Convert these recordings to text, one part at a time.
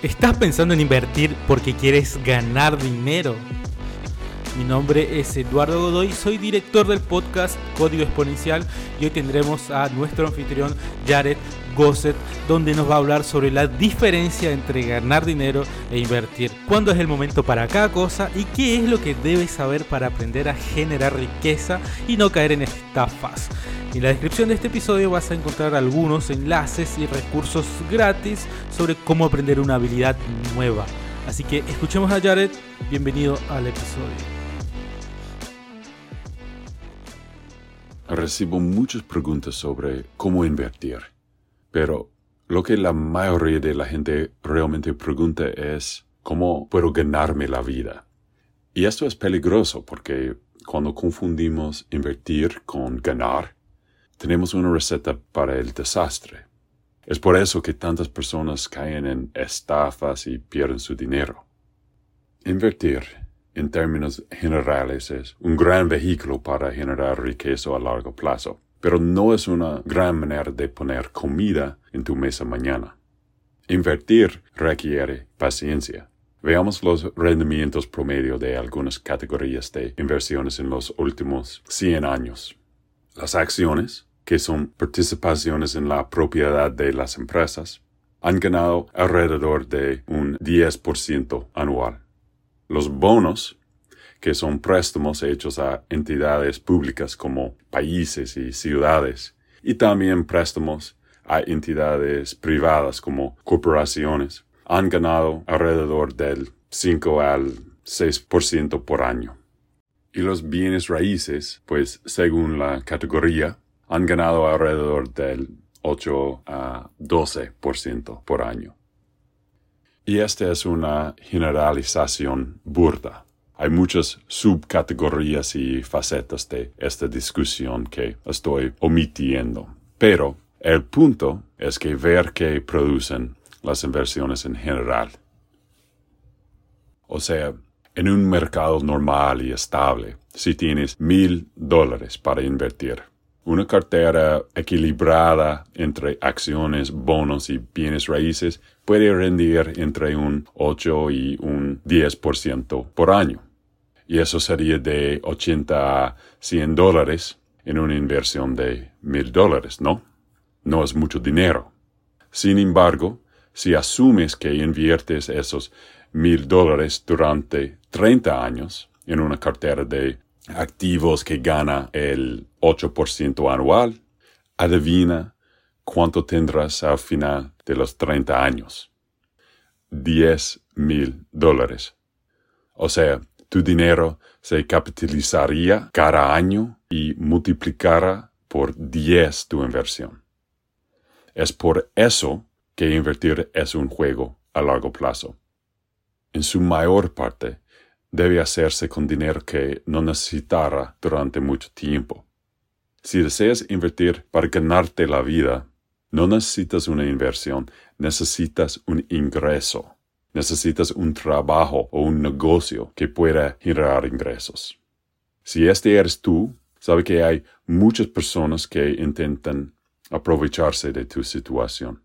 ¿Estás pensando en invertir porque quieres ganar dinero? Mi nombre es Eduardo Godoy, soy director del podcast Código Exponencial y hoy tendremos a nuestro anfitrión Jared Gosset, donde nos va a hablar sobre la diferencia entre ganar dinero e invertir, cuándo es el momento para cada cosa y qué es lo que debes saber para aprender a generar riqueza y no caer en estafas. En la descripción de este episodio vas a encontrar algunos enlaces y recursos gratis sobre cómo aprender una habilidad nueva. Así que escuchemos a Jared, bienvenido al episodio. Recibo muchas preguntas sobre cómo invertir, pero lo que la mayoría de la gente realmente pregunta es cómo puedo ganarme la vida. Y esto es peligroso porque cuando confundimos invertir con ganar, tenemos una receta para el desastre. Es por eso que tantas personas caen en estafas y pierden su dinero. Invertir, en términos generales, es un gran vehículo para generar riqueza a largo plazo, pero no es una gran manera de poner comida en tu mesa mañana. Invertir requiere paciencia. Veamos los rendimientos promedio de algunas categorías de inversiones en los últimos 100 años. Las acciones, que son participaciones en la propiedad de las empresas, han ganado alrededor de un 10% anual. Los bonos, que son préstamos hechos a entidades públicas como países y ciudades, y también préstamos a entidades privadas como corporaciones, han ganado alrededor del 5 al 6% por año. Y los bienes raíces, pues según la categoría, han ganado alrededor del 8 a 12% por año. Y esta es una generalización burda. Hay muchas subcategorías y facetas de esta discusión que estoy omitiendo. Pero el punto es que ver qué producen las inversiones en general. O sea, en un mercado normal y estable, si tienes mil dólares para invertir, una cartera equilibrada entre acciones, bonos y bienes raíces puede rendir entre un 8 y un 10% por año. Y eso sería de 80 a 100 dólares en una inversión de 1000 dólares, ¿no? No es mucho dinero. Sin embargo, si asumes que inviertes esos 1000 dólares durante 30 años en una cartera de activos que gana el 8% anual, adivina cuánto tendrás al final de los 30 años. 10 mil dólares. O sea, tu dinero se capitalizaría cada año y multiplicará por 10 tu inversión. Es por eso que invertir es un juego a largo plazo. En su mayor parte, debe hacerse con dinero que no necesitará durante mucho tiempo. Si deseas invertir para ganarte la vida, no necesitas una inversión, necesitas un ingreso. Necesitas un trabajo o un negocio que pueda generar ingresos. Si este eres tú, sabe que hay muchas personas que intentan aprovecharse de tu situación.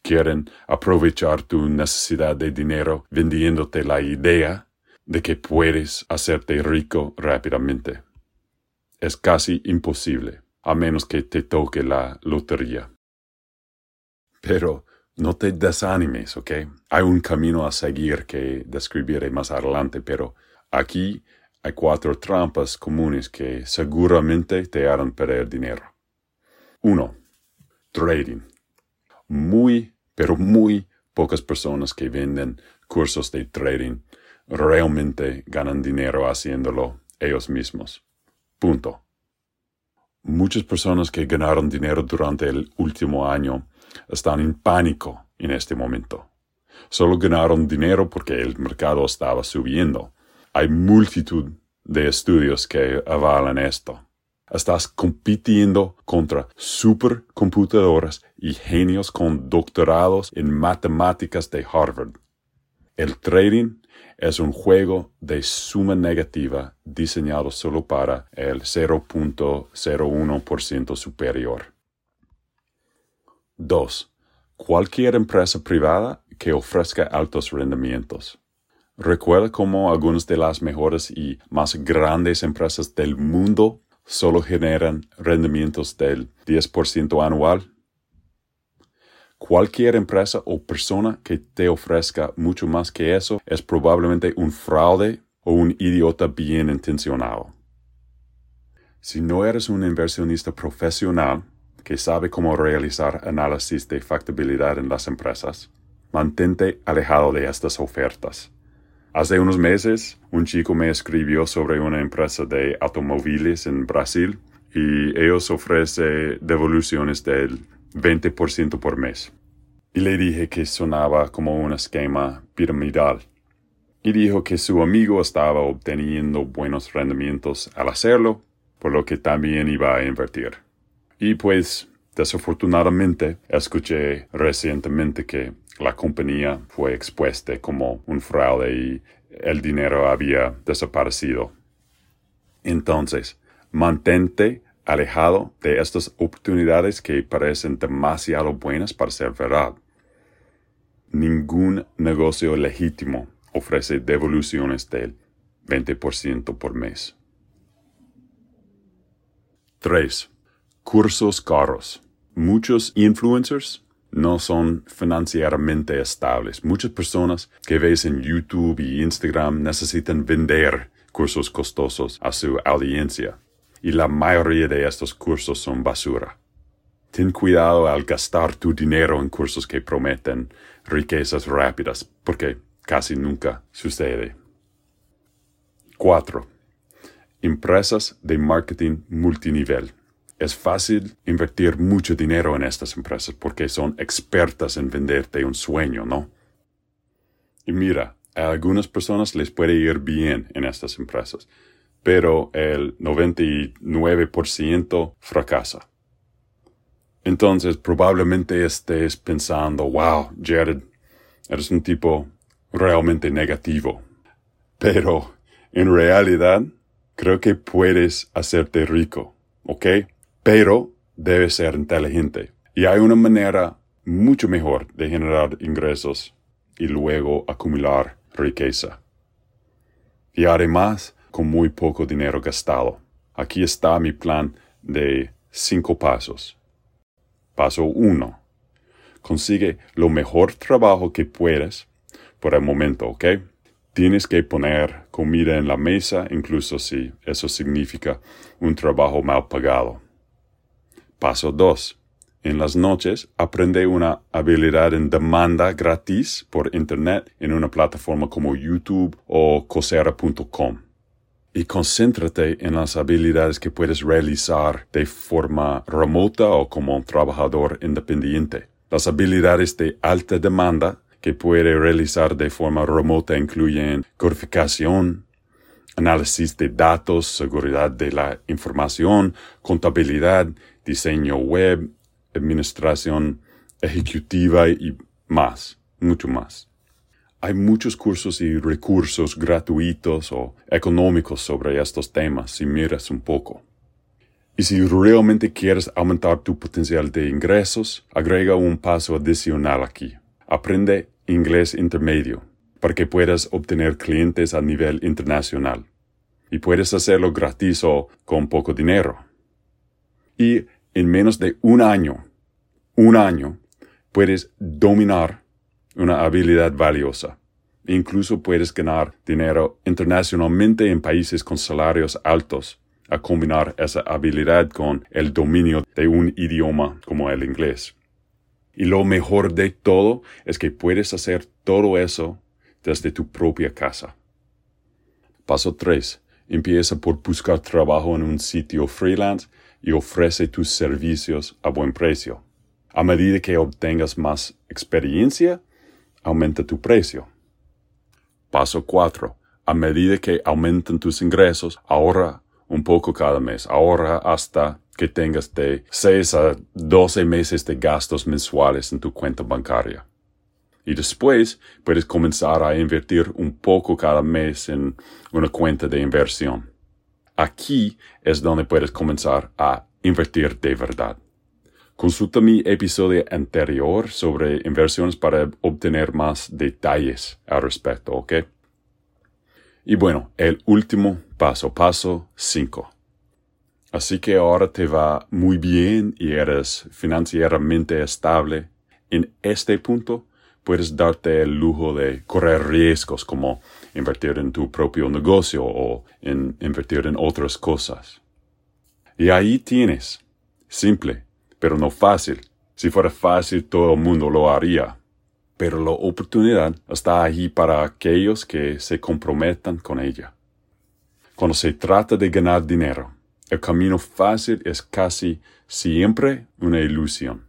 Quieren aprovechar tu necesidad de dinero vendiéndote la idea de que puedes hacerte rico rápidamente. Es casi imposible, a menos que te toque la lotería. Pero no te desanimes, ¿ok? Hay un camino a seguir que describiré más adelante, pero aquí hay cuatro trampas comunes que seguramente te harán perder dinero. Uno, Trading. Muy, pero muy pocas personas que venden cursos de trading realmente ganan dinero haciéndolo ellos mismos. Punto. Muchas personas que ganaron dinero durante el último año están en pánico en este momento. Solo ganaron dinero porque el mercado estaba subiendo. Hay multitud de estudios que avalan esto. Estás compitiendo contra supercomputadoras y genios con doctorados en matemáticas de Harvard. El trading es un juego de suma negativa diseñado solo para el 0.01% superior. 2. Cualquier empresa privada que ofrezca altos rendimientos. Recuerda cómo algunas de las mejores y más grandes empresas del mundo solo generan rendimientos del 10% anual. Cualquier empresa o persona que te ofrezca mucho más que eso es probablemente un fraude o un idiota bien intencionado. Si no eres un inversionista profesional que sabe cómo realizar análisis de factibilidad en las empresas, mantente alejado de estas ofertas. Hace unos meses, un chico me escribió sobre una empresa de automóviles en Brasil y ellos ofrecen devoluciones del 20% por mes. Y le dije que sonaba como un esquema piramidal. Y dijo que su amigo estaba obteniendo buenos rendimientos al hacerlo, por lo que también iba a invertir. Y pues, desafortunadamente, escuché recientemente que la compañía fue expuesta como un fraude y el dinero había desaparecido. Entonces, mantente alejado de estas oportunidades que parecen demasiado buenas para ser verdad. Ningún negocio legítimo ofrece devoluciones del 20% por mes. 3. Cursos caros. Muchos influencers no son financieramente estables. Muchas personas que ves en YouTube y Instagram necesitan vender cursos costosos a su audiencia y la mayoría de estos cursos son basura. Ten cuidado al gastar tu dinero en cursos que prometen riquezas rápidas, porque casi nunca sucede. 4. Empresas de marketing multinivel. Es fácil invertir mucho dinero en estas empresas porque son expertas en venderte un sueño, ¿no? Y mira, a algunas personas les puede ir bien en estas empresas, pero el 99% fracasa. Entonces probablemente estés pensando, wow, Jared, eres un tipo realmente negativo. Pero en realidad creo que puedes hacerte rico, ¿ok? pero debe ser inteligente. Y hay una manera mucho mejor de generar ingresos y luego acumular riqueza. Y además, con muy poco dinero gastado. Aquí está mi plan de cinco pasos. Paso 1. Consigue lo mejor trabajo que puedes por el momento, ¿ok? Tienes que poner comida en la mesa, incluso si eso significa un trabajo mal pagado. Paso 2. En las noches, aprende una habilidad en demanda gratis por Internet en una plataforma como YouTube o Coursera.com. Y concéntrate en las habilidades que puedes realizar de forma remota o como un trabajador independiente. Las habilidades de alta demanda que puede realizar de forma remota incluyen codificación, análisis de datos, seguridad de la información, contabilidad, diseño web, administración ejecutiva y más, mucho más. Hay muchos cursos y recursos gratuitos o económicos sobre estos temas si miras un poco. Y si realmente quieres aumentar tu potencial de ingresos, agrega un paso adicional aquí. Aprende inglés intermedio para que puedas obtener clientes a nivel internacional. Y puedes hacerlo gratis o con poco dinero. Y en menos de un año, un año, puedes dominar una habilidad valiosa. Incluso puedes ganar dinero internacionalmente en países con salarios altos a combinar esa habilidad con el dominio de un idioma como el inglés. Y lo mejor de todo es que puedes hacer todo eso desde tu propia casa. Paso 3. Empieza por buscar trabajo en un sitio freelance y ofrece tus servicios a buen precio. A medida que obtengas más experiencia, aumenta tu precio. Paso 4. A medida que aumentan tus ingresos, ahorra un poco cada mes. Ahorra hasta que tengas de 6 a 12 meses de gastos mensuales en tu cuenta bancaria. Y después puedes comenzar a invertir un poco cada mes en una cuenta de inversión. Aquí es donde puedes comenzar a invertir de verdad. Consulta mi episodio anterior sobre inversiones para obtener más detalles al respecto, ¿ok? Y bueno, el último paso, paso 5. Así que ahora te va muy bien y eres financieramente estable. En este punto puedes darte el lujo de correr riesgos como invertir en tu propio negocio o en invertir en otras cosas. Y ahí tienes, simple, pero no fácil. Si fuera fácil todo el mundo lo haría. Pero la oportunidad está ahí para aquellos que se comprometan con ella. Cuando se trata de ganar dinero, el camino fácil es casi siempre una ilusión.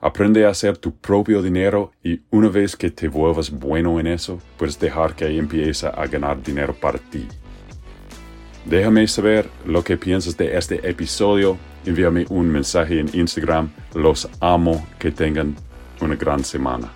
Aprende a hacer tu propio dinero y una vez que te vuelvas bueno en eso, puedes dejar que empiece a ganar dinero para ti. Déjame saber lo que piensas de este episodio. Envíame un mensaje en Instagram. Los amo. Que tengan una gran semana.